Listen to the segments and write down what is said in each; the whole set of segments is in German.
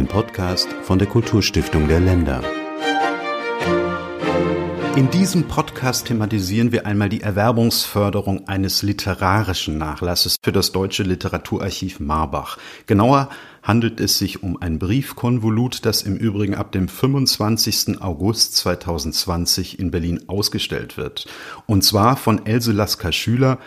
Ein Podcast von der Kulturstiftung der Länder. In diesem Podcast thematisieren wir einmal die Erwerbungsförderung eines literarischen Nachlasses für das Deutsche Literaturarchiv Marbach. Genauer handelt es sich um ein Briefkonvolut, das im Übrigen ab dem 25. August 2020 in Berlin ausgestellt wird. Und zwar von Else Lasker Schüler,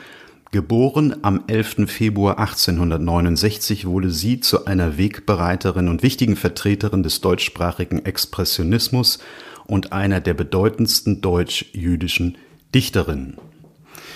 Geboren am 11. Februar 1869 wurde sie zu einer Wegbereiterin und wichtigen Vertreterin des deutschsprachigen Expressionismus und einer der bedeutendsten deutsch-jüdischen Dichterinnen.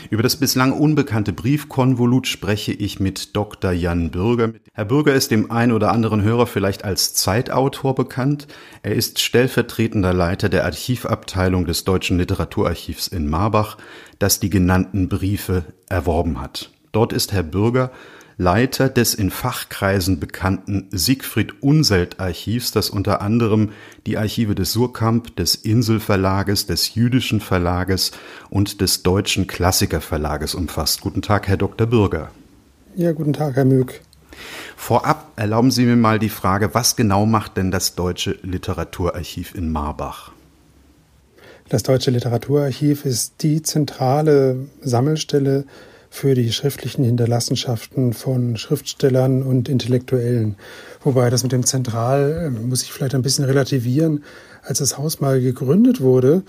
Über das bislang unbekannte Briefkonvolut spreche ich mit Dr. Jan Bürger. Herr Bürger ist dem einen oder anderen Hörer vielleicht als Zeitautor bekannt. Er ist stellvertretender Leiter der Archivabteilung des Deutschen Literaturarchivs in Marbach, das die genannten Briefe erworben hat. Dort ist Herr Bürger Leiter des in Fachkreisen bekannten Siegfried Unselt Archivs, das unter anderem die Archive des Surkamp, des Inselverlages, des Jüdischen Verlages und des Deutschen Klassikerverlages umfasst. Guten Tag, Herr Dr. Bürger. Ja, guten Tag, Herr Mög. Vorab erlauben Sie mir mal die Frage, was genau macht denn das Deutsche Literaturarchiv in Marbach? Das Deutsche Literaturarchiv ist die zentrale Sammelstelle für die schriftlichen Hinterlassenschaften von Schriftstellern und Intellektuellen. Wobei das mit dem Zentral äh, muss ich vielleicht ein bisschen relativieren. Als das Haus mal gegründet wurde,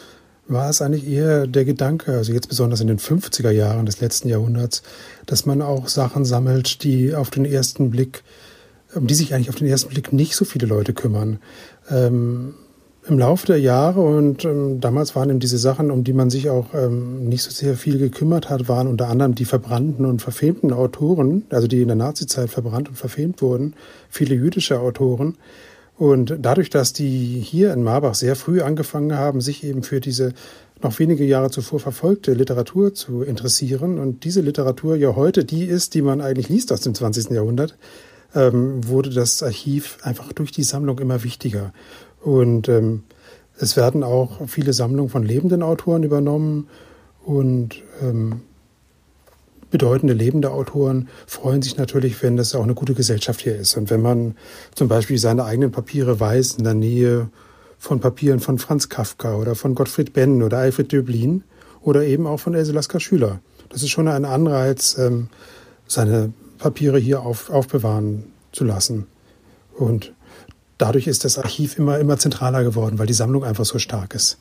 war es eigentlich eher der Gedanke, also jetzt besonders in den 50er Jahren des letzten Jahrhunderts, dass man auch Sachen sammelt, die auf den ersten Blick, um die sich eigentlich auf den ersten Blick nicht so viele Leute kümmern. Ähm, im Laufe der Jahre und ähm, damals waren eben diese Sachen, um die man sich auch ähm, nicht so sehr viel gekümmert hat, waren unter anderem die verbrannten und verfemten Autoren, also die in der Nazizeit verbrannt und verfemt wurden, viele jüdische Autoren. Und dadurch, dass die hier in Marbach sehr früh angefangen haben, sich eben für diese noch wenige Jahre zuvor verfolgte Literatur zu interessieren und diese Literatur ja heute die ist, die man eigentlich liest aus dem 20. Jahrhundert, ähm, wurde das Archiv einfach durch die Sammlung immer wichtiger. Und ähm, es werden auch viele Sammlungen von lebenden Autoren übernommen und ähm, bedeutende lebende Autoren freuen sich natürlich, wenn das auch eine gute Gesellschaft hier ist. Und wenn man zum Beispiel seine eigenen Papiere weiß, in der Nähe von Papieren von Franz Kafka oder von Gottfried Benn oder Alfred Döblin oder eben auch von Else Lasker Schüler. Das ist schon ein Anreiz, ähm, seine Papiere hier auf, aufbewahren zu lassen. Und dadurch ist das Archiv immer, immer zentraler geworden, weil die Sammlung einfach so stark ist.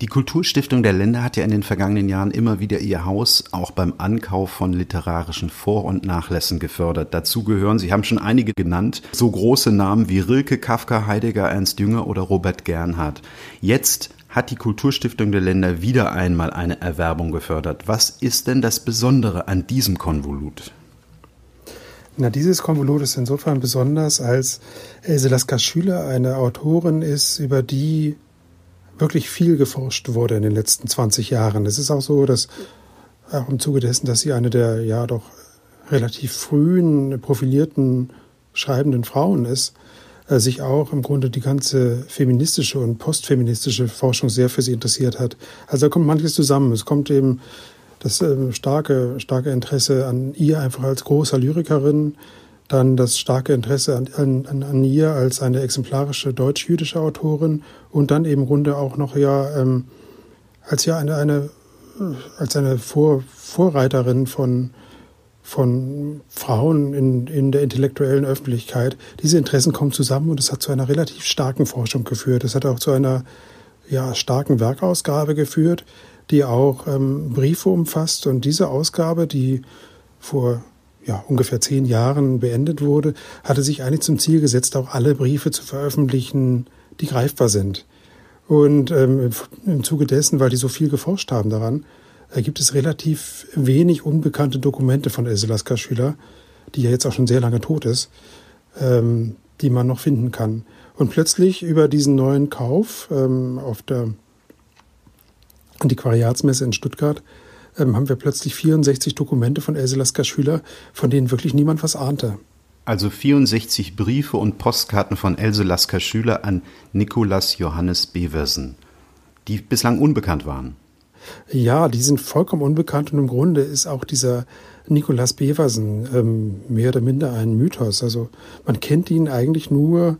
Die Kulturstiftung der Länder hat ja in den vergangenen Jahren immer wieder ihr Haus auch beim Ankauf von literarischen Vor- und Nachlässen gefördert. Dazu gehören, Sie haben schon einige genannt, so große Namen wie Rilke, Kafka, Heidegger, Ernst Jünger oder Robert Gernhardt. Jetzt hat die Kulturstiftung der Länder wieder einmal eine Erwerbung gefördert. Was ist denn das Besondere an diesem Konvolut? Na, dieses Konvolut ist insofern besonders, als Else Lasker Schüler eine Autorin ist, über die wirklich viel geforscht wurde in den letzten 20 Jahren. Es ist auch so, dass auch im Zuge dessen, dass sie eine der ja doch relativ frühen profilierten schreibenden Frauen ist, äh, sich auch im Grunde die ganze feministische und postfeministische Forschung sehr für sie interessiert hat. Also da kommt manches zusammen. Es kommt eben das äh, starke, starke Interesse an ihr einfach als großer Lyrikerin, dann das starke Interesse an, an, an ihr als eine exemplarische deutsch-jüdische Autorin und dann eben Runde auch noch ja ähm, als ja eine, eine als eine Vor, Vorreiterin von von Frauen in, in der intellektuellen Öffentlichkeit. Diese Interessen kommen zusammen und es hat zu einer relativ starken Forschung geführt. Es hat auch zu einer ja, starken Werkausgabe geführt, die auch ähm, Briefe umfasst. Und diese Ausgabe, die vor ja, ungefähr zehn Jahren beendet wurde, hatte sich eigentlich zum Ziel gesetzt, auch alle Briefe zu veröffentlichen, die greifbar sind. Und ähm, im Zuge dessen, weil die so viel geforscht haben daran, äh, gibt es relativ wenig unbekannte Dokumente von Else Lasker Schüler, die ja jetzt auch schon sehr lange tot ist, ähm, die man noch finden kann. Und plötzlich über diesen neuen Kauf ähm, auf der Antiquariatsmesse in Stuttgart ähm, haben wir plötzlich 64 Dokumente von Else Lasker Schüler, von denen wirklich niemand was ahnte. Also 64 Briefe und Postkarten von Else Lasker Schüler an Nikolaus Johannes Beversen, die bislang unbekannt waren. Ja, die sind vollkommen unbekannt und im Grunde ist auch dieser Nikolaus Beversen ähm, mehr oder minder ein Mythos. Also man kennt ihn eigentlich nur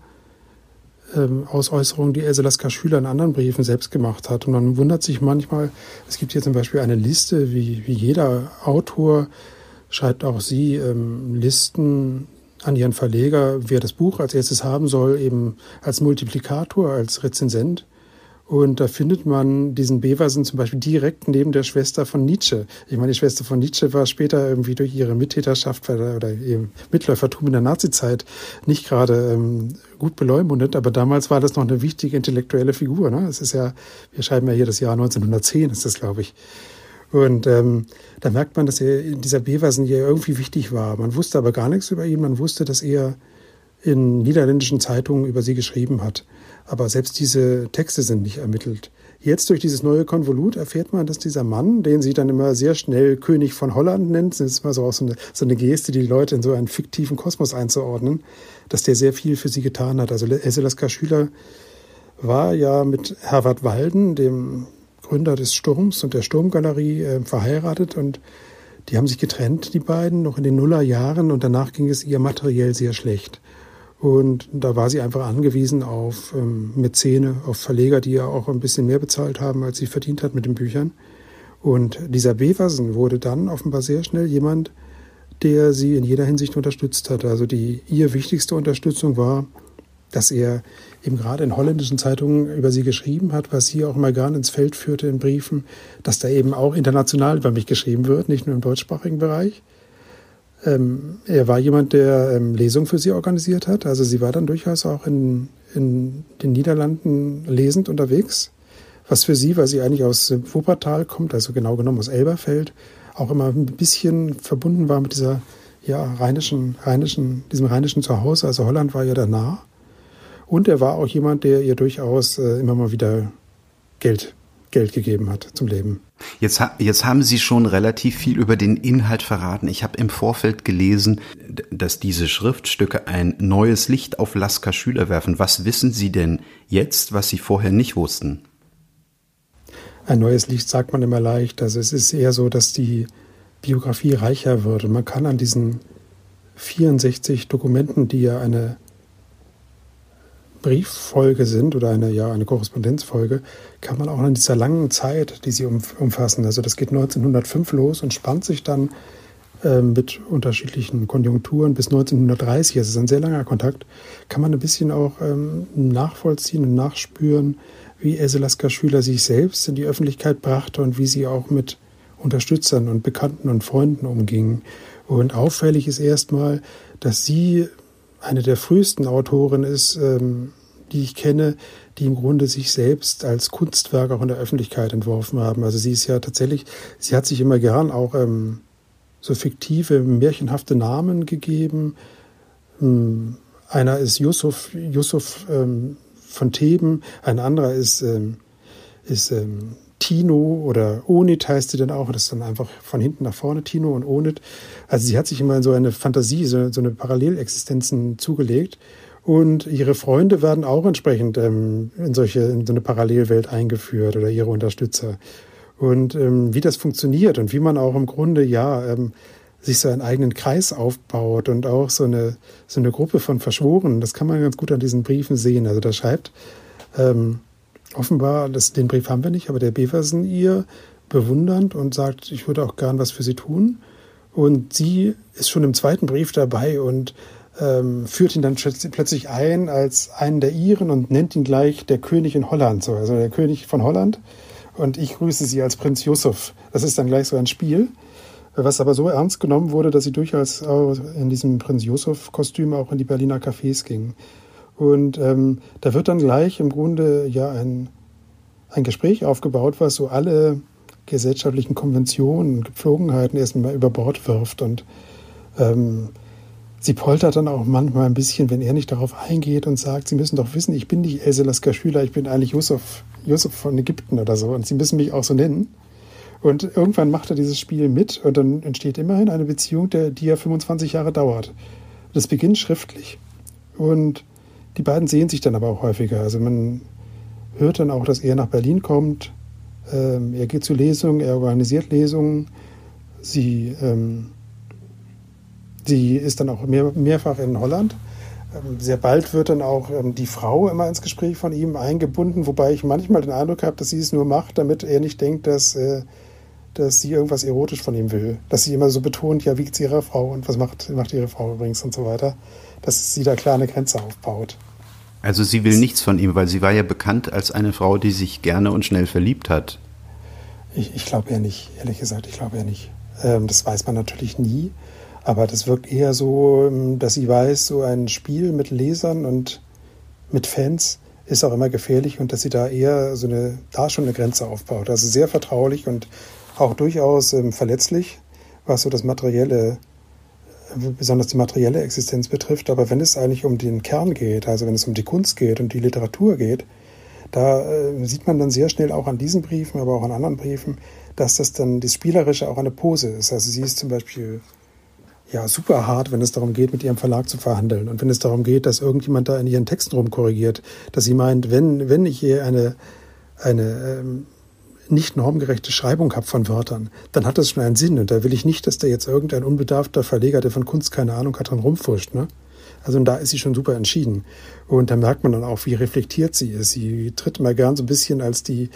ähm, aus Äußerungen, die Else Lasker Schüler in anderen Briefen selbst gemacht hat. Und man wundert sich manchmal, es gibt hier zum Beispiel eine Liste, wie, wie jeder Autor schreibt auch sie ähm, Listen an ihren Verleger, wer das Buch als erstes haben soll, eben als Multiplikator, als Rezensent. Und da findet man diesen Beversen zum Beispiel direkt neben der Schwester von Nietzsche. Ich meine, die Schwester von Nietzsche war später irgendwie durch ihre Mittäterschaft oder ihr Mitläufertum in der Nazizeit nicht gerade ähm, gut beleumundet, aber damals war das noch eine wichtige intellektuelle Figur. Ne? Es ist ja, wir schreiben ja hier das Jahr 1910, ist das, glaube ich. Und ähm, da merkt man, dass er dieser Beversen hier irgendwie wichtig war. Man wusste aber gar nichts über ihn. Man wusste, dass er in niederländischen Zeitungen über sie geschrieben hat. Aber selbst diese Texte sind nicht ermittelt. Jetzt durch dieses neue Konvolut erfährt man, dass dieser Mann, den sie dann immer sehr schnell König von Holland nennt, das ist immer so auch so eine, so eine Geste, die, Leute in so einen fiktiven Kosmos einzuordnen, dass der sehr viel für sie getan hat. Also Eselaska Schüler war ja mit Herbert Walden, dem Gründer des Sturms und der Sturmgalerie, äh, verheiratet und die haben sich getrennt, die beiden, noch in den Nullerjahren und danach ging es ihr materiell sehr schlecht. Und da war sie einfach angewiesen auf ähm, Mäzene, auf Verleger, die ja auch ein bisschen mehr bezahlt haben, als sie verdient hat mit den Büchern. Und dieser Beversen wurde dann offenbar sehr schnell jemand, der sie in jeder Hinsicht unterstützt hat. Also die ihr wichtigste Unterstützung war, dass er eben gerade in holländischen Zeitungen über sie geschrieben hat, was sie auch immer gern ins Feld führte in Briefen, dass da eben auch international über mich geschrieben wird, nicht nur im deutschsprachigen Bereich. Ähm, er war jemand, der ähm, Lesungen für sie organisiert hat. Also sie war dann durchaus auch in, in den Niederlanden lesend unterwegs. Was für sie, weil sie eigentlich aus Wuppertal kommt, also genau genommen aus Elberfeld, auch immer ein bisschen verbunden war mit dieser ja, rheinischen, rheinischen, diesem rheinischen Zuhause. Also Holland war ja da nah. Und er war auch jemand, der ihr durchaus äh, immer mal wieder Geld Geld gegeben hat zum Leben. Jetzt, jetzt haben Sie schon relativ viel über den Inhalt verraten. Ich habe im Vorfeld gelesen, dass diese Schriftstücke ein neues Licht auf Lasker Schüler werfen. Was wissen Sie denn jetzt, was Sie vorher nicht wussten? Ein neues Licht sagt man immer leicht. Also es ist eher so, dass die Biografie reicher wird. Und man kann an diesen 64 Dokumenten, die ja eine Brieffolge sind oder eine, ja, eine Korrespondenzfolge, kann man auch in dieser langen Zeit, die sie umfassen, also das geht 1905 los und spannt sich dann äh, mit unterschiedlichen Konjunkturen bis 1930, also es ist ein sehr langer Kontakt, kann man ein bisschen auch ähm, nachvollziehen und nachspüren, wie Else Lasker Schüler sich selbst in die Öffentlichkeit brachte und wie sie auch mit Unterstützern und Bekannten und Freunden umging. Und auffällig ist erstmal, dass sie eine der frühesten Autoren ist, ähm, die ich kenne, die im Grunde sich selbst als Kunstwerk auch in der Öffentlichkeit entworfen haben. Also sie ist ja tatsächlich, sie hat sich immer gern auch ähm, so fiktive, märchenhafte Namen gegeben. Ähm, einer ist Yusuf, Yusuf ähm, von Theben, ein anderer ist, ähm, ist ähm, Tino oder Onit heißt sie dann auch. Das ist dann einfach von hinten nach vorne Tino und Onit. Also sie hat sich immer in so eine Fantasie, so, so eine Parallelexistenzen zugelegt. Und ihre Freunde werden auch entsprechend ähm, in solche, in so eine Parallelwelt eingeführt oder ihre Unterstützer. Und ähm, wie das funktioniert und wie man auch im Grunde, ja, ähm, sich so einen eigenen Kreis aufbaut und auch so eine, so eine Gruppe von Verschworenen, das kann man ganz gut an diesen Briefen sehen. Also da schreibt ähm, offenbar, das, den Brief haben wir nicht, aber der Beversen ihr bewundernd und sagt, ich würde auch gern was für sie tun. Und sie ist schon im zweiten Brief dabei und ähm, führt ihn dann plötzlich ein als einen der Iren und nennt ihn gleich der König in Holland, so, also der König von Holland. Und ich grüße sie als Prinz Yusuf. Das ist dann gleich so ein Spiel, was aber so ernst genommen wurde, dass sie durchaus in diesem Prinz Yusuf-Kostüm auch in die Berliner Cafés ging. Und ähm, da wird dann gleich im Grunde ja ein, ein Gespräch aufgebaut, was so alle gesellschaftlichen Konventionen, Gepflogenheiten erstmal über Bord wirft. Und ähm, sie poltert dann auch manchmal ein bisschen, wenn er nicht darauf eingeht und sagt, Sie müssen doch wissen, ich bin nicht Else Lasker Schüler, ich bin eigentlich Yusuf, Yusuf von Ägypten oder so. Und Sie müssen mich auch so nennen. Und irgendwann macht er dieses Spiel mit und dann entsteht immerhin eine Beziehung, der, die ja 25 Jahre dauert. Das beginnt schriftlich. Und die beiden sehen sich dann aber auch häufiger. Also man hört dann auch, dass er nach Berlin kommt. Ähm, er geht zu Lesungen, er organisiert Lesungen. Sie ähm, die ist dann auch mehr, mehrfach in Holland. Ähm, sehr bald wird dann auch ähm, die Frau immer ins Gespräch von ihm eingebunden, wobei ich manchmal den Eindruck habe, dass sie es nur macht, damit er nicht denkt, dass, äh, dass sie irgendwas erotisch von ihm will. Dass sie immer so betont, ja, wiegt sie ihre Frau und was macht, macht ihre Frau übrigens und so weiter. Dass sie da klar eine Grenze aufbaut. Also sie will nichts von ihm, weil sie war ja bekannt als eine Frau, die sich gerne und schnell verliebt hat. Ich, ich glaube eher nicht, ehrlich gesagt, ich glaube eher nicht. Ähm, das weiß man natürlich nie, aber das wirkt eher so, ähm, dass sie weiß, so ein Spiel mit Lesern und mit Fans ist auch immer gefährlich und dass sie da eher so eine, da schon eine Grenze aufbaut. Also sehr vertraulich und auch durchaus ähm, verletzlich, was so das materielle besonders die materielle Existenz betrifft. Aber wenn es eigentlich um den Kern geht, also wenn es um die Kunst geht und die Literatur geht, da äh, sieht man dann sehr schnell auch an diesen Briefen, aber auch an anderen Briefen, dass das dann das Spielerische auch eine Pose ist. Also sie ist zum Beispiel ja super hart, wenn es darum geht, mit ihrem Verlag zu verhandeln und wenn es darum geht, dass irgendjemand da in ihren Texten rumkorrigiert, dass sie meint, wenn wenn ich hier eine eine ähm, nicht normgerechte Schreibung habe von Wörtern, dann hat das schon einen Sinn. Und da will ich nicht, dass da jetzt irgendein unbedarfter Verleger, der von Kunst keine Ahnung hat, dran rumfuscht. Ne? Also da ist sie schon super entschieden. Und da merkt man dann auch, wie reflektiert sie ist. Sie tritt mal gern so ein bisschen als die,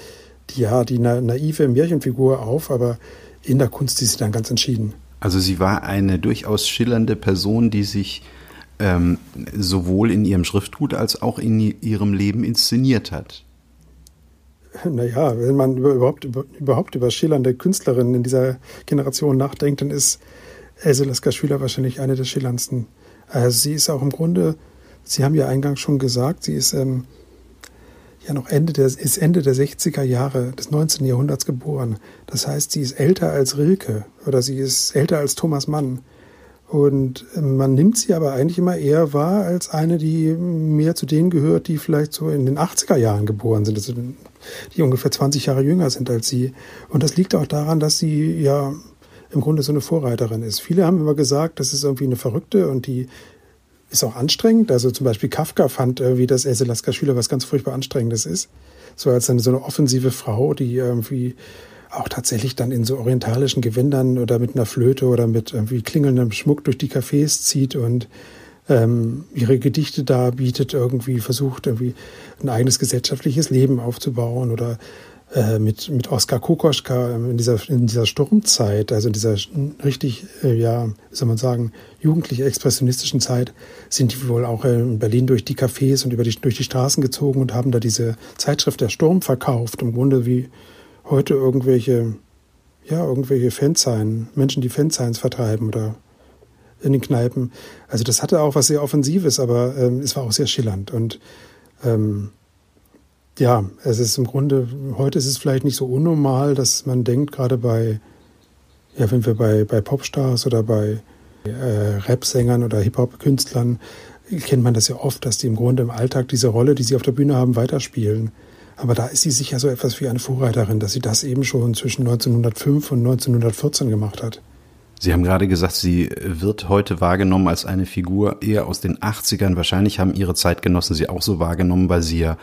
die ja, die naive Märchenfigur auf, aber in der Kunst ist sie dann ganz entschieden. Also sie war eine durchaus schillernde Person, die sich ähm, sowohl in ihrem Schriftgut als auch in ihrem Leben inszeniert hat. Naja, wenn man überhaupt, überhaupt über schillernde Künstlerinnen in dieser Generation nachdenkt, dann ist Else Lasker-Schüler wahrscheinlich eine der schillerndsten. Also sie ist auch im Grunde, Sie haben ja eingangs schon gesagt, sie ist ähm, ja noch Ende der, ist Ende der 60er Jahre des 19. Jahrhunderts geboren. Das heißt, sie ist älter als Rilke oder sie ist älter als Thomas Mann. Und man nimmt sie aber eigentlich immer eher wahr als eine, die mehr zu denen gehört, die vielleicht so in den 80er Jahren geboren sind, also die ungefähr 20 Jahre jünger sind als sie. Und das liegt auch daran, dass sie ja im Grunde so eine Vorreiterin ist. Viele haben immer gesagt, das ist irgendwie eine Verrückte und die ist auch anstrengend. Also zum Beispiel Kafka fand irgendwie, dass Else Lasker Schüler was ganz furchtbar Anstrengendes ist. So als eine, so eine offensive Frau, die irgendwie auch tatsächlich dann in so orientalischen Gewändern oder mit einer Flöte oder mit irgendwie klingelndem Schmuck durch die Cafés zieht und ähm, ihre Gedichte darbietet, irgendwie versucht, irgendwie ein eigenes gesellschaftliches Leben aufzubauen oder äh, mit, mit Oskar Kokoschka in dieser, in dieser Sturmzeit, also in dieser richtig, äh, ja, wie soll man sagen, jugendlich expressionistischen Zeit, sind die wohl auch in Berlin durch die Cafés und über die, durch die Straßen gezogen und haben da diese Zeitschrift Der Sturm verkauft, im Grunde wie heute irgendwelche, ja, irgendwelche Fansign, Menschen, die Fansigns vertreiben oder in den Kneipen. Also das hatte auch was sehr Offensives, aber ähm, es war auch sehr schillernd. Und ähm, ja, es ist im Grunde, heute ist es vielleicht nicht so unnormal, dass man denkt, gerade bei, ja, wenn wir bei, bei Popstars oder bei äh, Rap-Sängern oder Hip-Hop-Künstlern, kennt man das ja oft, dass die im Grunde im Alltag diese Rolle, die sie auf der Bühne haben, weiterspielen. Aber da ist sie sicher so etwas wie eine Vorreiterin, dass sie das eben schon zwischen 1905 und 1914 gemacht hat. Sie haben gerade gesagt, sie wird heute wahrgenommen als eine Figur eher aus den 80ern. Wahrscheinlich haben Ihre Zeitgenossen sie auch so wahrgenommen, weil sie ja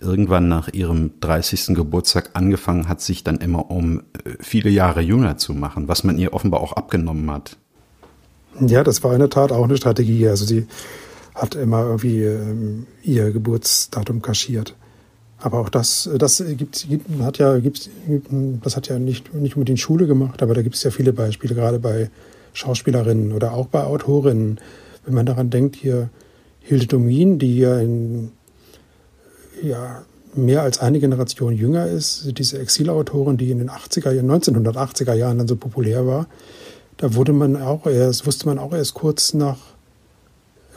irgendwann nach ihrem 30. Geburtstag angefangen hat, sich dann immer um äh, viele Jahre jünger zu machen, was man ihr offenbar auch abgenommen hat. Ja, das war in der Tat auch eine Strategie. Also sie hat immer irgendwie ähm, ihr Geburtsdatum kaschiert. Aber auch das, das gibt, gibt, hat ja, gibt, das hat ja nicht, nicht unbedingt Schule gemacht, aber da gibt es ja viele Beispiele, gerade bei Schauspielerinnen oder auch bei Autorinnen. Wenn man daran denkt, hier Hilde Domin, die ja in ja, mehr als eine Generation jünger ist, diese Exilautorin, die in den 80er, 1980er Jahren dann so populär war, da wurde man auch erst, wusste man auch erst kurz nach,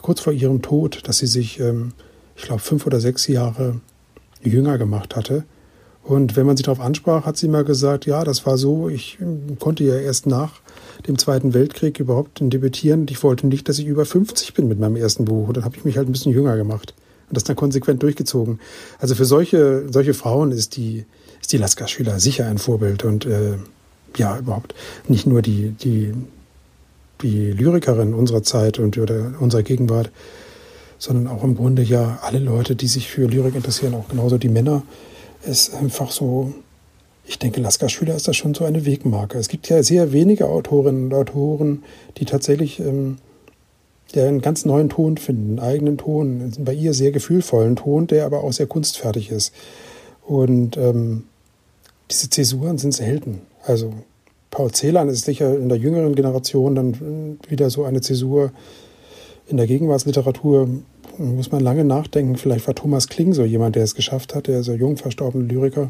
kurz vor ihrem Tod, dass sie sich, ähm, ich glaube, fünf oder sechs Jahre jünger gemacht hatte. Und wenn man sie darauf ansprach, hat sie mal gesagt, ja, das war so, ich konnte ja erst nach dem Zweiten Weltkrieg überhaupt debütieren und ich wollte nicht, dass ich über 50 bin mit meinem ersten Buch. Und dann habe ich mich halt ein bisschen jünger gemacht und das dann konsequent durchgezogen. Also für solche, solche Frauen ist die, ist die Lasker-Schüler sicher ein Vorbild und äh, ja, überhaupt nicht nur die, die, die Lyrikerin unserer Zeit und oder unserer Gegenwart, sondern auch im Grunde ja alle Leute, die sich für Lyrik interessieren, auch genauso die Männer, ist einfach so, ich denke, Lasker Schüler ist das schon so eine Wegmarke. Es gibt ja sehr wenige Autorinnen und Autoren, die tatsächlich ähm, der einen ganz neuen Ton finden, einen eigenen Ton, bei ihr sehr gefühlvollen Ton, der aber auch sehr kunstfertig ist. Und ähm, diese Zäsuren sind selten. Also Paul Celan ist sicher in der jüngeren Generation dann wieder so eine Zäsur. In der Gegenwartsliteratur muss man lange nachdenken. Vielleicht war Thomas Kling so jemand, der es geschafft hat, der so jung verstorbene Lyriker.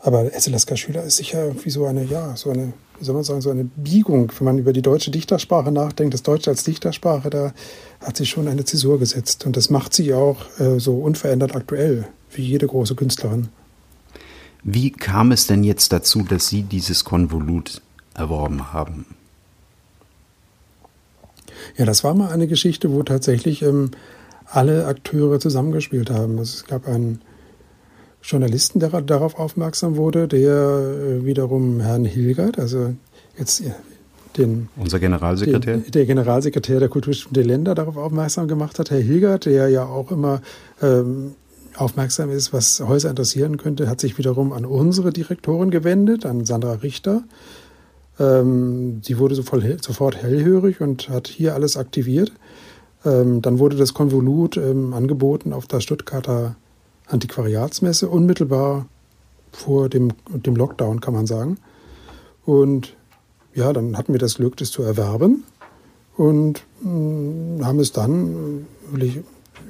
Aber Esselaska Schüler ist sicher irgendwie so eine, ja, so eine, wie soll man sagen, so eine Biegung. Wenn man über die deutsche Dichtersprache nachdenkt, das Deutsche als Dichtersprache, da hat sich schon eine Zäsur gesetzt. Und das macht sie auch äh, so unverändert aktuell, wie jede große Künstlerin. Wie kam es denn jetzt dazu, dass Sie dieses Konvolut erworben haben? Ja, das war mal eine Geschichte, wo tatsächlich ähm, alle Akteure zusammengespielt haben. Es gab einen Journalisten, der darauf aufmerksam wurde, der äh, wiederum Herrn Hilgert, also jetzt den unser Generalsekretär, den, der Generalsekretär der Kulturstiftung der Länder darauf aufmerksam gemacht hat. Herr Hilgert, der ja auch immer ähm, aufmerksam ist, was Häuser interessieren könnte, hat sich wiederum an unsere Direktorin gewendet, an Sandra Richter. Ähm, sie wurde sofort hellhörig und hat hier alles aktiviert. Ähm, dann wurde das Konvolut ähm, angeboten auf der Stuttgarter Antiquariatsmesse, unmittelbar vor dem, dem Lockdown, kann man sagen. Und ja, dann hatten wir das Glück, das zu erwerben und mh, mm, haben es dann wirklich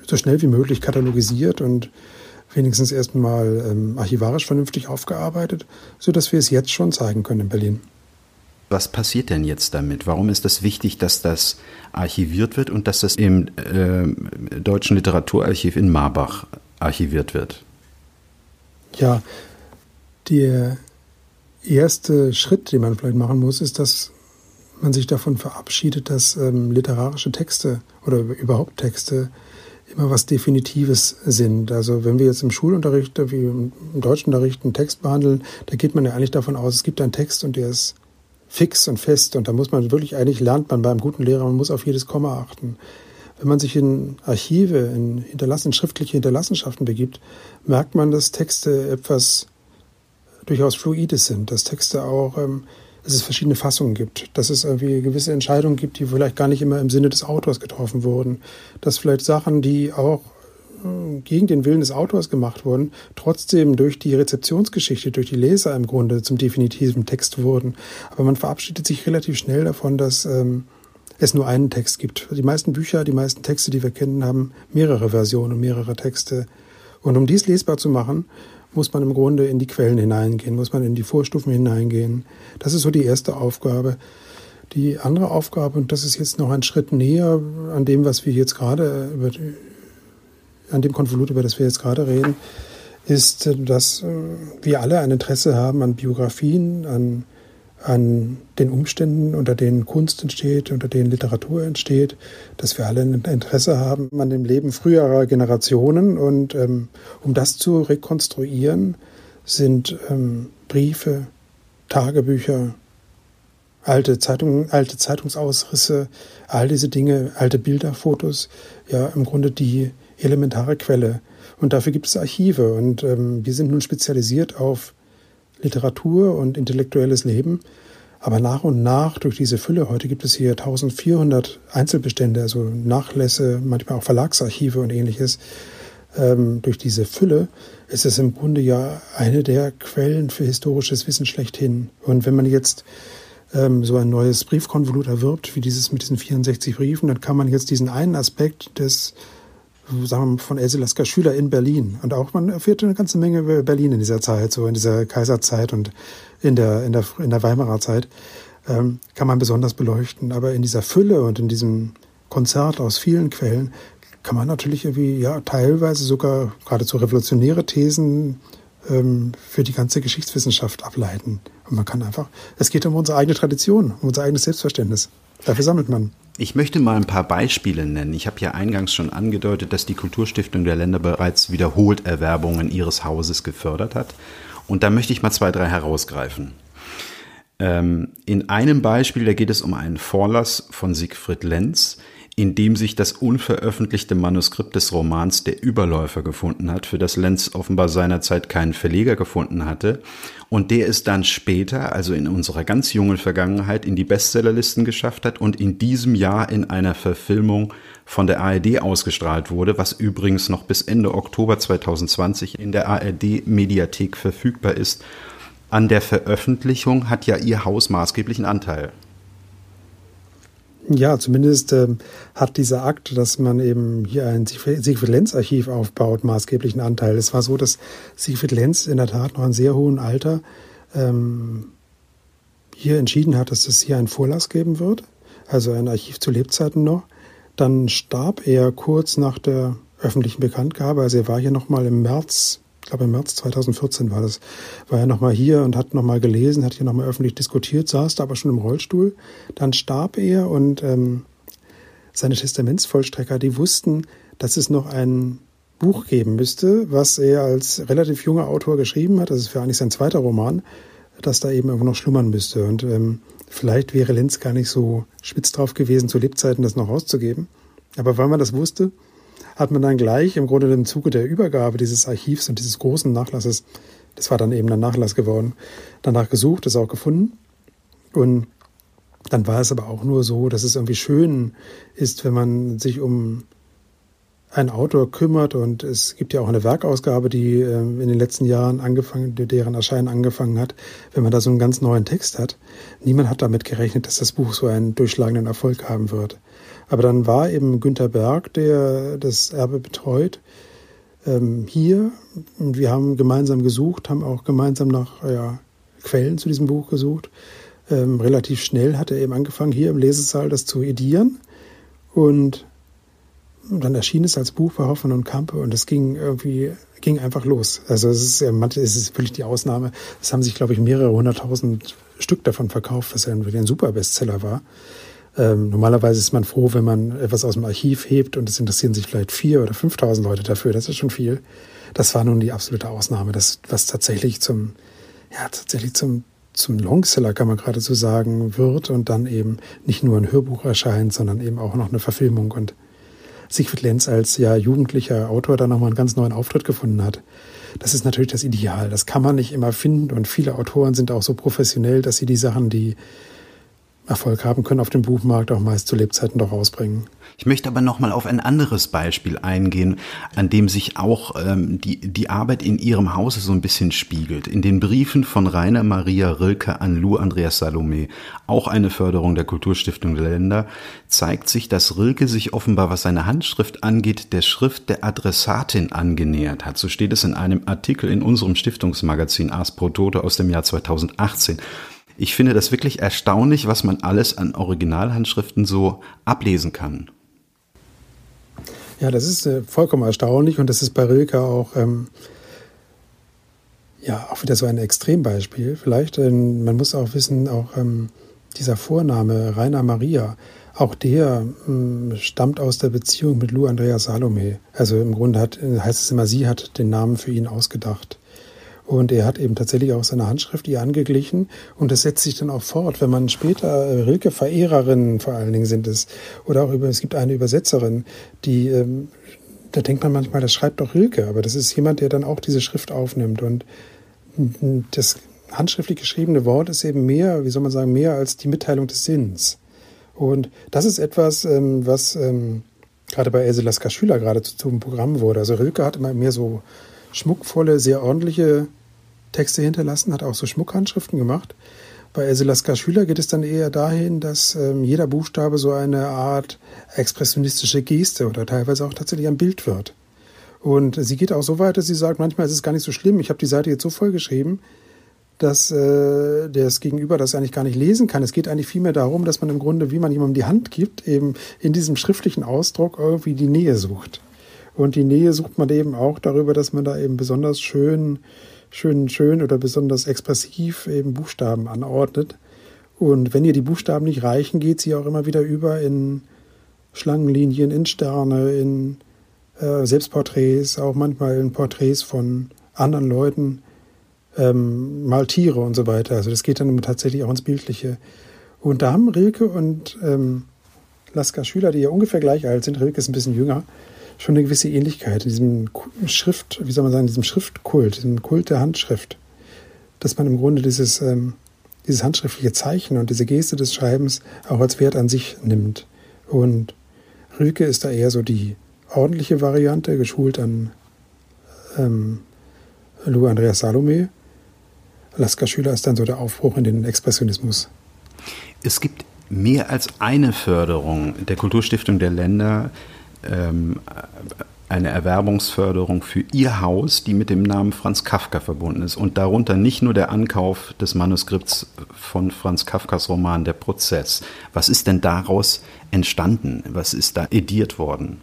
so schnell wie möglich katalogisiert und wenigstens erstmal ähm, archivarisch vernünftig aufgearbeitet, sodass wir es jetzt schon zeigen können in Berlin. Was passiert denn jetzt damit? Warum ist es das wichtig, dass das archiviert wird und dass das im äh, Deutschen Literaturarchiv in Marbach archiviert wird? Ja, der erste Schritt, den man vielleicht machen muss, ist, dass man sich davon verabschiedet, dass ähm, literarische Texte oder überhaupt Texte immer was Definitives sind. Also wenn wir jetzt im Schulunterricht, wie im Deutschunterricht einen Text behandeln, da geht man ja eigentlich davon aus, es gibt einen Text und der ist fix und fest und da muss man wirklich, eigentlich lernt man beim guten Lehrer, man muss auf jedes Komma achten. Wenn man sich in Archive, in, hinterlassen, schriftliche Hinterlassenschaften begibt, merkt man, dass Texte etwas durchaus Fluides sind, dass Texte auch, ähm, dass es verschiedene Fassungen gibt, dass es irgendwie gewisse Entscheidungen gibt, die vielleicht gar nicht immer im Sinne des Autors getroffen wurden, dass vielleicht Sachen, die auch gegen den Willen des Autors gemacht wurden, trotzdem durch die Rezeptionsgeschichte, durch die Leser im Grunde zum definitiven Text wurden. Aber man verabschiedet sich relativ schnell davon, dass ähm, es nur einen Text gibt. Die meisten Bücher, die meisten Texte, die wir kennen, haben mehrere Versionen, mehrere Texte. Und um dies lesbar zu machen, muss man im Grunde in die Quellen hineingehen, muss man in die Vorstufen hineingehen. Das ist so die erste Aufgabe. Die andere Aufgabe, und das ist jetzt noch ein Schritt näher an dem, was wir jetzt gerade über, an dem Konvolut, über das wir jetzt gerade reden, ist, dass wir alle ein Interesse haben an Biografien, an an den Umständen, unter denen Kunst entsteht, unter denen Literatur entsteht, dass wir alle ein Interesse haben an dem Leben früherer Generationen. Und ähm, um das zu rekonstruieren, sind ähm, Briefe, Tagebücher, alte, Zeitung, alte Zeitungsausrisse, all diese Dinge, alte Bilder, Fotos, ja im Grunde die elementare Quelle. Und dafür gibt es Archive. Und ähm, wir sind nun spezialisiert auf Literatur und intellektuelles Leben. Aber nach und nach durch diese Fülle, heute gibt es hier 1400 Einzelbestände, also Nachlässe, manchmal auch Verlagsarchive und ähnliches, ähm, durch diese Fülle ist es im Grunde ja eine der Quellen für historisches Wissen schlechthin. Und wenn man jetzt ähm, so ein neues Briefkonvolut erwirbt, wie dieses mit diesen 64 Briefen, dann kann man jetzt diesen einen Aspekt des sagen wir von Else Lasker Schüler in Berlin. Und auch man erfährt eine ganze Menge über Berlin in dieser Zeit, so in dieser Kaiserzeit und in der, in der, in der Weimarer Zeit, ähm, kann man besonders beleuchten. Aber in dieser Fülle und in diesem Konzert aus vielen Quellen kann man natürlich irgendwie, ja, teilweise sogar geradezu revolutionäre Thesen ähm, für die ganze Geschichtswissenschaft ableiten. Und man kann einfach, es geht um unsere eigene Tradition, um unser eigenes Selbstverständnis. Dafür sammelt man. Ich möchte mal ein paar Beispiele nennen. Ich habe ja eingangs schon angedeutet, dass die Kulturstiftung der Länder bereits wiederholt Erwerbungen ihres Hauses gefördert hat. Und da möchte ich mal zwei, drei herausgreifen. Ähm, in einem Beispiel, da geht es um einen Vorlass von Siegfried Lenz in dem sich das unveröffentlichte Manuskript des Romans Der Überläufer gefunden hat, für das Lenz offenbar seinerzeit keinen Verleger gefunden hatte. Und der es dann später, also in unserer ganz jungen Vergangenheit, in die Bestsellerlisten geschafft hat und in diesem Jahr in einer Verfilmung von der ARD ausgestrahlt wurde, was übrigens noch bis Ende Oktober 2020 in der ARD Mediathek verfügbar ist. An der Veröffentlichung hat ja Ihr Haus maßgeblichen Anteil. Ja, zumindest äh, hat dieser Akt, dass man eben hier ein Siegfried Lenz Archiv aufbaut, maßgeblichen Anteil. Es war so, dass Siegfried Lenz in der Tat noch in sehr hohem Alter ähm, hier entschieden hat, dass es hier einen Vorlass geben wird, also ein Archiv zu Lebzeiten noch. Dann starb er kurz nach der öffentlichen Bekanntgabe. Also er war hier nochmal im März, glaube im März 2014 war das, war er nochmal hier und hat nochmal gelesen, hat hier nochmal öffentlich diskutiert, saß da aber schon im Rollstuhl. Dann starb er und ähm, seine Testamentsvollstrecker, die wussten, dass es noch ein Buch geben müsste, was er als relativ junger Autor geschrieben hat. Das ist für eigentlich sein zweiter Roman, das da eben irgendwo noch schlummern müsste. Und ähm, Vielleicht wäre Lenz gar nicht so spitz drauf gewesen, zu Lebzeiten das noch auszugeben. Aber weil man das wusste, hat man dann gleich im Grunde im Zuge der Übergabe dieses Archivs und dieses großen Nachlasses, das war dann eben ein Nachlass geworden, danach gesucht, das auch gefunden. Und dann war es aber auch nur so, dass es irgendwie schön ist, wenn man sich um ein Autor kümmert und es gibt ja auch eine Werkausgabe, die ähm, in den letzten Jahren angefangen, deren Erscheinen angefangen hat, wenn man da so einen ganz neuen Text hat. Niemand hat damit gerechnet, dass das Buch so einen durchschlagenden Erfolg haben wird. Aber dann war eben Günter Berg, der das Erbe betreut, ähm, hier. Und wir haben gemeinsam gesucht, haben auch gemeinsam nach ja, Quellen zu diesem Buch gesucht. Ähm, relativ schnell hat er eben angefangen, hier im Lesesaal das zu edieren. Und und dann erschien es als Buch bei Hoffmann und Kampe und es ging irgendwie, ging einfach los. Also es ist, es ist wirklich die Ausnahme. Es haben sich, glaube ich, mehrere hunderttausend Stück davon verkauft, was ja ein super Bestseller war. Ähm, normalerweise ist man froh, wenn man etwas aus dem Archiv hebt und es interessieren sich vielleicht vier oder fünftausend Leute dafür. Das ist schon viel. Das war nun die absolute Ausnahme, das, was tatsächlich zum, ja, tatsächlich zum, zum Longseller, kann man geradezu sagen, wird und dann eben nicht nur ein Hörbuch erscheint, sondern eben auch noch eine Verfilmung und Siegfried Lenz als ja jugendlicher Autor da nochmal einen ganz neuen Auftritt gefunden hat. Das ist natürlich das Ideal. Das kann man nicht immer finden und viele Autoren sind auch so professionell, dass sie die Sachen, die Erfolg haben können auf dem Buchmarkt, auch meist zu Lebzeiten doch rausbringen. Ich möchte aber noch mal auf ein anderes Beispiel eingehen, an dem sich auch ähm, die, die Arbeit in Ihrem Hause so ein bisschen spiegelt. In den Briefen von Rainer Maria Rilke an Lou Andreas Salome, auch eine Förderung der Kulturstiftung der Länder, zeigt sich, dass Rilke sich offenbar, was seine Handschrift angeht, der Schrift der Adressatin angenähert hat. So steht es in einem Artikel in unserem Stiftungsmagazin Ars Pro Toto aus dem Jahr 2018. Ich finde das wirklich erstaunlich, was man alles an Originalhandschriften so ablesen kann. Ja, das ist äh, vollkommen erstaunlich und das ist bei Rilke auch, ähm, ja, auch wieder so ein Extrembeispiel. Vielleicht, ähm, man muss auch wissen, auch ähm, dieser Vorname Rainer Maria, auch der ähm, stammt aus der Beziehung mit Lou Andrea Salome. Also im Grunde hat, heißt es immer, sie hat den Namen für ihn ausgedacht. Und er hat eben tatsächlich auch seine Handschrift ihr angeglichen. Und das setzt sich dann auch fort, wenn man später äh, Rilke-Verehrerinnen vor allen Dingen sind es. Oder auch über, es gibt eine Übersetzerin, die, ähm, da denkt man manchmal, das schreibt doch Rilke. Aber das ist jemand, der dann auch diese Schrift aufnimmt. Und das handschriftlich geschriebene Wort ist eben mehr, wie soll man sagen, mehr als die Mitteilung des Sinns. Und das ist etwas, ähm, was ähm, gerade bei Else Lasker Schüler gerade zum Programm wurde. Also Rilke hat immer mehr so schmuckvolle, sehr ordentliche Texte hinterlassen, hat auch so Schmuckhandschriften gemacht. Bei Else Lasker Schüler geht es dann eher dahin, dass ähm, jeder Buchstabe so eine Art expressionistische Geste oder teilweise auch tatsächlich ein Bild wird. Und sie geht auch so weit, dass sie sagt, manchmal ist es gar nicht so schlimm. Ich habe die Seite jetzt so voll geschrieben, dass äh, das Gegenüber das eigentlich gar nicht lesen kann. Es geht eigentlich vielmehr darum, dass man im Grunde, wie man jemandem die Hand gibt, eben in diesem schriftlichen Ausdruck irgendwie die Nähe sucht. Und die Nähe sucht man eben auch darüber, dass man da eben besonders schön schön, schön oder besonders expressiv eben Buchstaben anordnet. Und wenn ihr die Buchstaben nicht reichen, geht sie auch immer wieder über in Schlangenlinien, in Sterne, in äh, Selbstporträts, auch manchmal in Porträts von anderen Leuten, ähm, mal Tiere und so weiter. Also das geht dann tatsächlich auch ins Bildliche. Und da haben Rilke und ähm, Lasker Schüler, die ja ungefähr gleich alt sind, Rilke ist ein bisschen jünger, schon eine gewisse Ähnlichkeit in diesem Schrift, wie soll man sagen, diesem Schriftkult, diesem Kult der Handschrift. Dass man im Grunde dieses, ähm, dieses handschriftliche Zeichen und diese Geste des Schreibens auch als Wert an sich nimmt. Und Rilke ist da eher so die ordentliche Variante, geschult an ähm, Lou Andreas Salome. Lasker Schüler ist dann so der Aufbruch in den Expressionismus. Es gibt mehr als eine Förderung der Kulturstiftung der Länder, ähm, eine Erwerbungsförderung für ihr Haus, die mit dem Namen Franz Kafka verbunden ist. Und darunter nicht nur der Ankauf des Manuskripts von Franz Kafkas Roman Der Prozess. Was ist denn daraus entstanden? Was ist da ediert worden?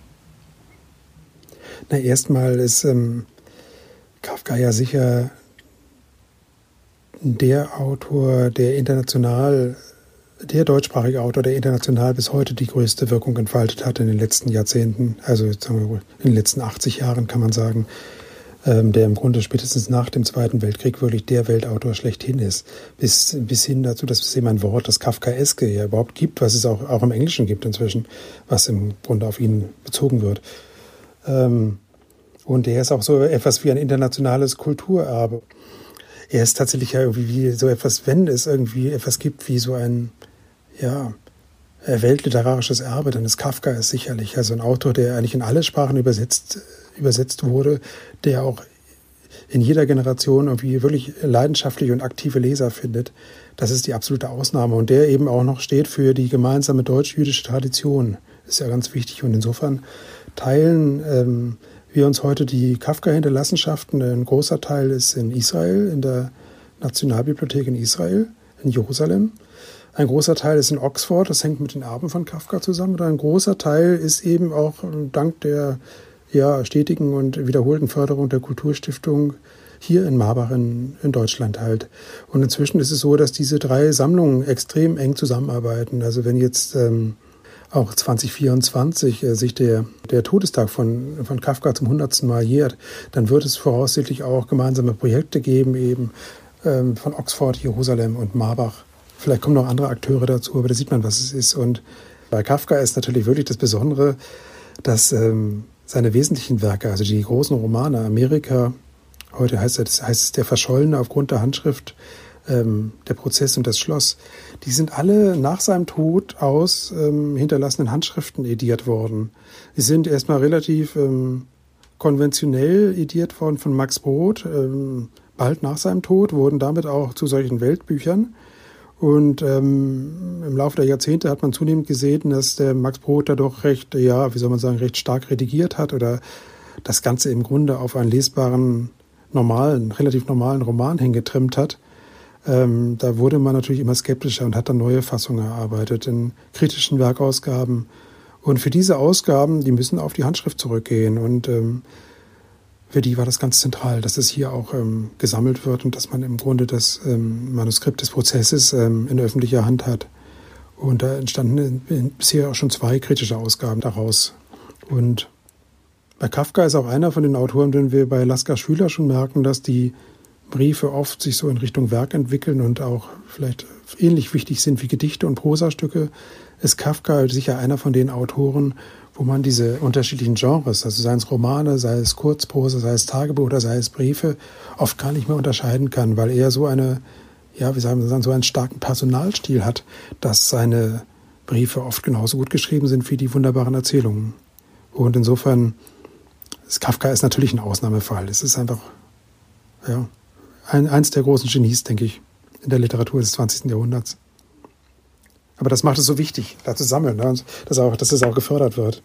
Na, erstmal ist ähm, Kafka ja sicher der Autor, der international der deutschsprachige Autor, der international bis heute die größte Wirkung entfaltet hat in den letzten Jahrzehnten, also in den letzten 80 Jahren kann man sagen, ähm, der im Grunde spätestens nach dem Zweiten Weltkrieg wirklich der Weltautor schlechthin ist. Bis, bis hin dazu, dass es eben ein Wort, das Kafkaeske ja überhaupt gibt, was es auch, auch im Englischen gibt inzwischen, was im Grunde auf ihn bezogen wird. Ähm, und er ist auch so etwas wie ein internationales Kulturerbe. Er ist tatsächlich ja irgendwie wie so etwas, wenn es irgendwie etwas gibt wie so ein ja, äh, weltliterarisches Erbe, dann ist Kafka es sicherlich. Also ein Autor, der eigentlich in alle Sprachen übersetzt, übersetzt wurde, der auch in jeder Generation irgendwie wirklich leidenschaftliche und aktive Leser findet. Das ist die absolute Ausnahme. Und der eben auch noch steht für die gemeinsame deutsch-jüdische Tradition. ist ja ganz wichtig. Und insofern teilen ähm, wir uns heute die Kafka-Hinterlassenschaften. Ein großer Teil ist in Israel, in der Nationalbibliothek in Israel, in Jerusalem. Ein großer Teil ist in Oxford, das hängt mit den Erben von Kafka zusammen. Und ein großer Teil ist eben auch dank der ja, stetigen und wiederholten Förderung der Kulturstiftung hier in Marbach in, in Deutschland halt. Und inzwischen ist es so, dass diese drei Sammlungen extrem eng zusammenarbeiten. Also wenn jetzt ähm, auch 2024 äh, sich der, der Todestag von, von Kafka zum hundertsten Mal jährt, dann wird es voraussichtlich auch gemeinsame Projekte geben, eben ähm, von Oxford, Jerusalem und Marbach Vielleicht kommen noch andere Akteure dazu, aber da sieht man, was es ist. Und bei Kafka ist natürlich wirklich das Besondere, dass ähm, seine wesentlichen Werke, also die großen Romane Amerika, heute heißt es, heißt es der Verschollene aufgrund der Handschrift, ähm, der Prozess und das Schloss, die sind alle nach seinem Tod aus ähm, hinterlassenen Handschriften ediert worden. Sie sind erstmal relativ ähm, konventionell ediert worden von Max Brod. Ähm, bald nach seinem Tod wurden damit auch zu solchen Weltbüchern. Und ähm, im Laufe der Jahrzehnte hat man zunehmend gesehen, dass der Max Brot da doch recht, ja, wie soll man sagen, recht stark redigiert hat oder das Ganze im Grunde auf einen lesbaren, normalen, relativ normalen Roman hingetrimmt hat. Ähm, da wurde man natürlich immer skeptischer und hat dann neue Fassungen erarbeitet in kritischen Werkausgaben. Und für diese Ausgaben, die müssen auf die Handschrift zurückgehen. Und ähm, für die war das ganz zentral, dass es hier auch ähm, gesammelt wird und dass man im Grunde das ähm, Manuskript des Prozesses ähm, in öffentlicher Hand hat. Und da entstanden bisher auch schon zwei kritische Ausgaben daraus. Und bei Kafka ist auch einer von den Autoren, den wir bei Lasker Schüler schon merken, dass die Briefe oft sich so in Richtung Werk entwickeln und auch vielleicht ähnlich wichtig sind wie Gedichte und Prosastücke, ist Kafka sicher einer von den Autoren, wo man diese unterschiedlichen Genres, also seien es Romane, sei es Kurzprose, sei es Tagebuch oder sei es Briefe, oft gar nicht mehr unterscheiden kann, weil er so eine, ja, wie sagen wir, so einen starken Personalstil hat, dass seine Briefe oft genauso gut geschrieben sind wie die wunderbaren Erzählungen. Und insofern, Kafka ist natürlich ein Ausnahmefall. Es ist einfach, ja, ein, eins der großen Genies, denke ich, in der Literatur des 20. Jahrhunderts. Aber das macht es so wichtig, da zu sammeln, ne? dass, auch, dass das auch gefördert wird.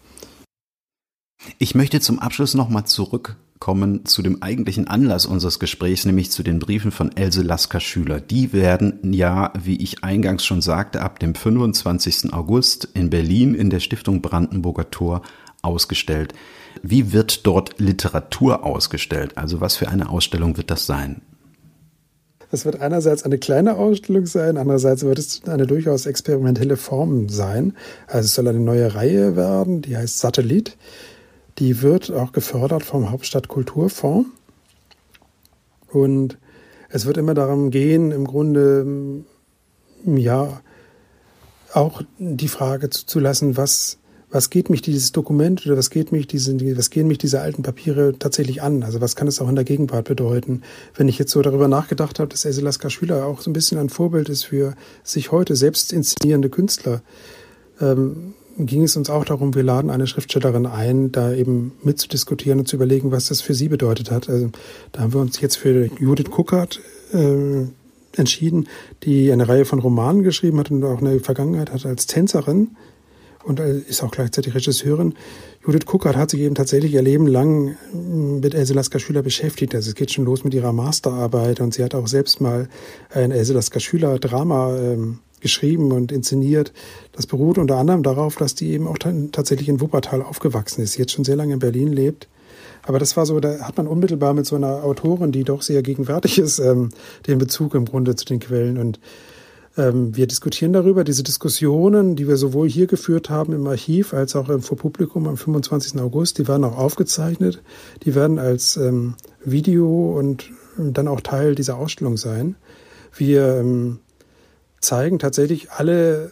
Ich möchte zum Abschluss nochmal zurückkommen zu dem eigentlichen Anlass unseres Gesprächs, nämlich zu den Briefen von Else Lasker Schüler. Die werden ja, wie ich eingangs schon sagte, ab dem 25. August in Berlin in der Stiftung Brandenburger Tor ausgestellt. Wie wird dort Literatur ausgestellt? Also was für eine Ausstellung wird das sein? Das wird einerseits eine kleine Ausstellung sein, andererseits wird es eine durchaus experimentelle Form sein. Also es soll eine neue Reihe werden, die heißt Satellit. Die wird auch gefördert vom Hauptstadtkulturfonds. Und es wird immer darum gehen, im Grunde, ja, auch die Frage zuzulassen, was was geht mich dieses Dokument oder was geht mich diese, was gehen mich diese alten Papiere tatsächlich an? Also was kann es auch in der Gegenwart bedeuten? Wenn ich jetzt so darüber nachgedacht habe, dass Else Lasker Schüler auch so ein bisschen ein Vorbild ist für sich heute selbst inszenierende Künstler, ähm, ging es uns auch darum, wir laden eine Schriftstellerin ein, da eben mitzudiskutieren und zu überlegen, was das für sie bedeutet hat. Also da haben wir uns jetzt für Judith Kuckert äh, entschieden, die eine Reihe von Romanen geschrieben hat und auch eine Vergangenheit hat als Tänzerin und ist auch gleichzeitig Regisseurin. Judith Kuckert hat sich eben tatsächlich ihr Leben lang mit Else Lasker Schüler beschäftigt. Also es geht schon los mit ihrer Masterarbeit und sie hat auch selbst mal ein Else Lasker Schüler Drama ähm, geschrieben und inszeniert. Das beruht unter anderem darauf, dass die eben auch tatsächlich in Wuppertal aufgewachsen ist, jetzt schon sehr lange in Berlin lebt. Aber das war so, da hat man unmittelbar mit so einer Autorin, die doch sehr gegenwärtig ist, ähm, den Bezug im Grunde zu den Quellen. Und wir diskutieren darüber. Diese Diskussionen, die wir sowohl hier geführt haben im Archiv als auch vor Publikum am 25. August, die werden auch aufgezeichnet. Die werden als ähm, Video und dann auch Teil dieser Ausstellung sein. Wir ähm, zeigen tatsächlich alle,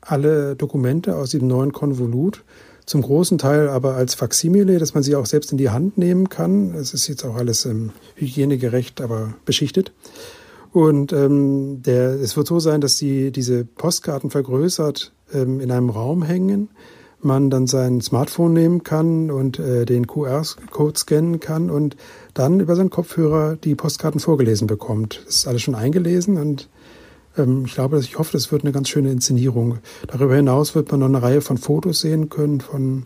alle Dokumente aus diesem neuen Konvolut. Zum großen Teil aber als Faksimile, dass man sie auch selbst in die Hand nehmen kann. Es ist jetzt auch alles ähm, hygienegerecht, aber beschichtet. Und ähm, der, es wird so sein, dass die, diese Postkarten vergrößert ähm, in einem Raum hängen, man dann sein Smartphone nehmen kann und äh, den QR-Code scannen kann und dann über seinen Kopfhörer die Postkarten vorgelesen bekommt. Das ist alles schon eingelesen und ähm, ich glaube, dass ich hoffe, das wird eine ganz schöne Inszenierung. Darüber hinaus wird man noch eine Reihe von Fotos sehen können von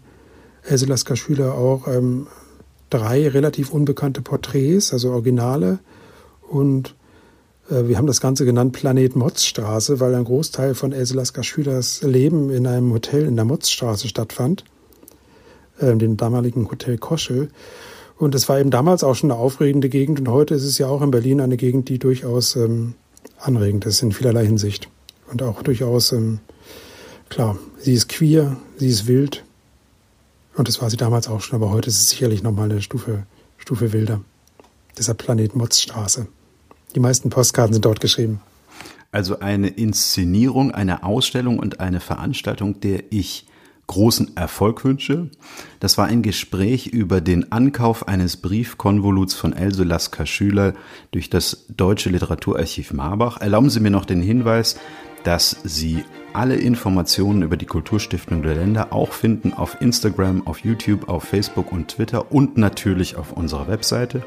Else Lasker Schüler auch ähm, drei relativ unbekannte Porträts, also Originale und wir haben das Ganze genannt Planet Motzstraße, weil ein Großteil von Else Lasker Schülers Leben in einem Hotel in der Motzstraße stattfand, äh, dem damaligen Hotel Koschel. Und es war eben damals auch schon eine aufregende Gegend und heute ist es ja auch in Berlin eine Gegend, die durchaus ähm, anregend ist in vielerlei Hinsicht. Und auch durchaus, ähm, klar, sie ist queer, sie ist wild. Und das war sie damals auch schon, aber heute ist es sicherlich nochmal eine Stufe, Stufe wilder. Deshalb Planet Motzstraße. Die meisten Postkarten sind dort geschrieben. Also eine Inszenierung, eine Ausstellung und eine Veranstaltung, der ich großen Erfolg wünsche. Das war ein Gespräch über den Ankauf eines Briefkonvoluts von Else Lasker Schüler durch das Deutsche Literaturarchiv Marbach. Erlauben Sie mir noch den Hinweis, dass Sie alle Informationen über die Kulturstiftung der Länder auch finden auf Instagram, auf YouTube, auf Facebook und Twitter und natürlich auf unserer Webseite.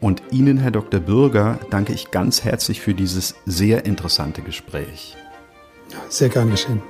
Und Ihnen, Herr Dr. Bürger, danke ich ganz herzlich für dieses sehr interessante Gespräch. Sehr gern geschehen.